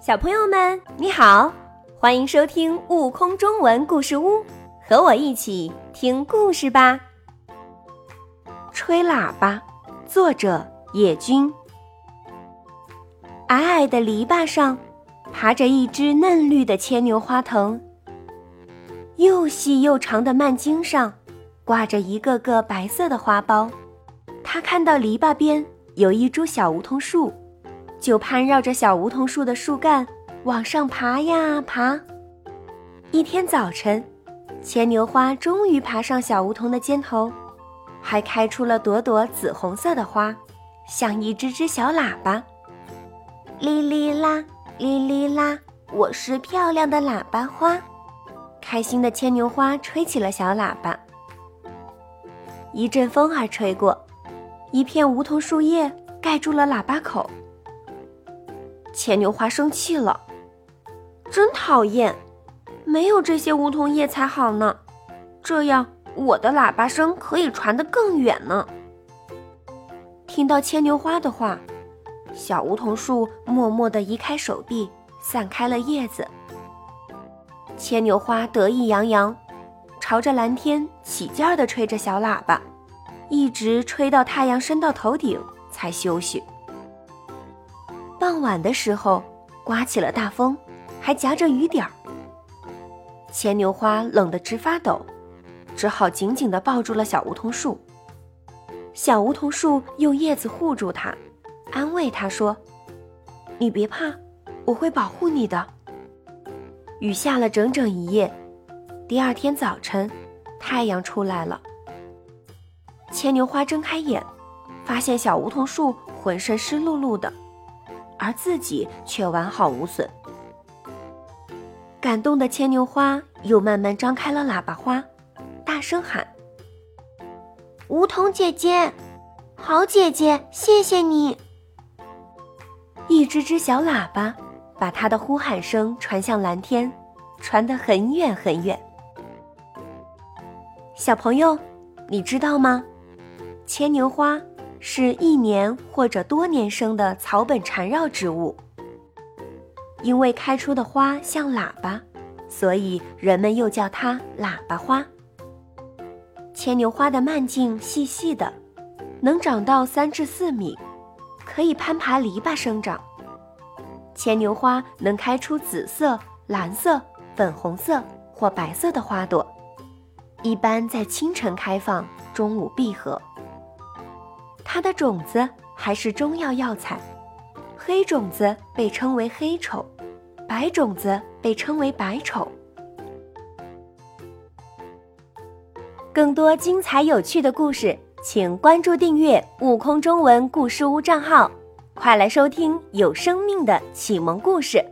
小朋友们，你好，欢迎收听《悟空中文故事屋》，和我一起听故事吧。吹喇叭，作者野君。矮矮的篱笆上，爬着一只嫩绿的牵牛花藤。又细又长的蔓茎上，挂着一个个白色的花苞。他看到篱笆边有一株小梧桐树。就攀绕着小梧桐树的树干往上爬呀爬。一天早晨，牵牛花终于爬上小梧桐的肩头，还开出了朵朵紫红色的花，像一只只小喇叭。哩哩啦，哩哩啦，我是漂亮的喇叭花。开心的牵牛花吹起了小喇叭。一阵风儿吹过，一片梧桐树叶盖住了喇叭口。牵牛花生气了，真讨厌！没有这些梧桐叶才好呢，这样我的喇叭声可以传得更远呢。听到牵牛花的话，小梧桐树默默地移开手臂，散开了叶子。牵牛花得意洋洋，朝着蓝天起劲儿地吹着小喇叭，一直吹到太阳升到头顶才休息。傍晚的时候，刮起了大风，还夹着雨点儿。牵牛花冷得直发抖，只好紧紧地抱住了小梧桐树。小梧桐树用叶子护住它，安慰它说：“你别怕，我会保护你的。”雨下了整整一夜。第二天早晨，太阳出来了。牵牛花睁开眼，发现小梧桐树浑身湿漉漉的。而自己却完好无损。感动的牵牛花又慢慢张开了喇叭花，大声喊：“梧桐姐姐，好姐姐，谢谢你！”一只只小喇叭把它的呼喊声传向蓝天，传得很远很远。小朋友，你知道吗？牵牛花。是一年或者多年生的草本缠绕植物。因为开出的花像喇叭，所以人们又叫它喇叭花。牵牛花的蔓茎细细的，能长到三至四米，可以攀爬篱笆生长。牵牛花能开出紫色、蓝色、粉红色或白色的花朵，一般在清晨开放，中午闭合。它的种子还是中药药材，黑种子被称为黑丑，白种子被称为白丑。更多精彩有趣的故事，请关注订阅“悟空中文故事屋”账号，快来收听有生命的启蒙故事。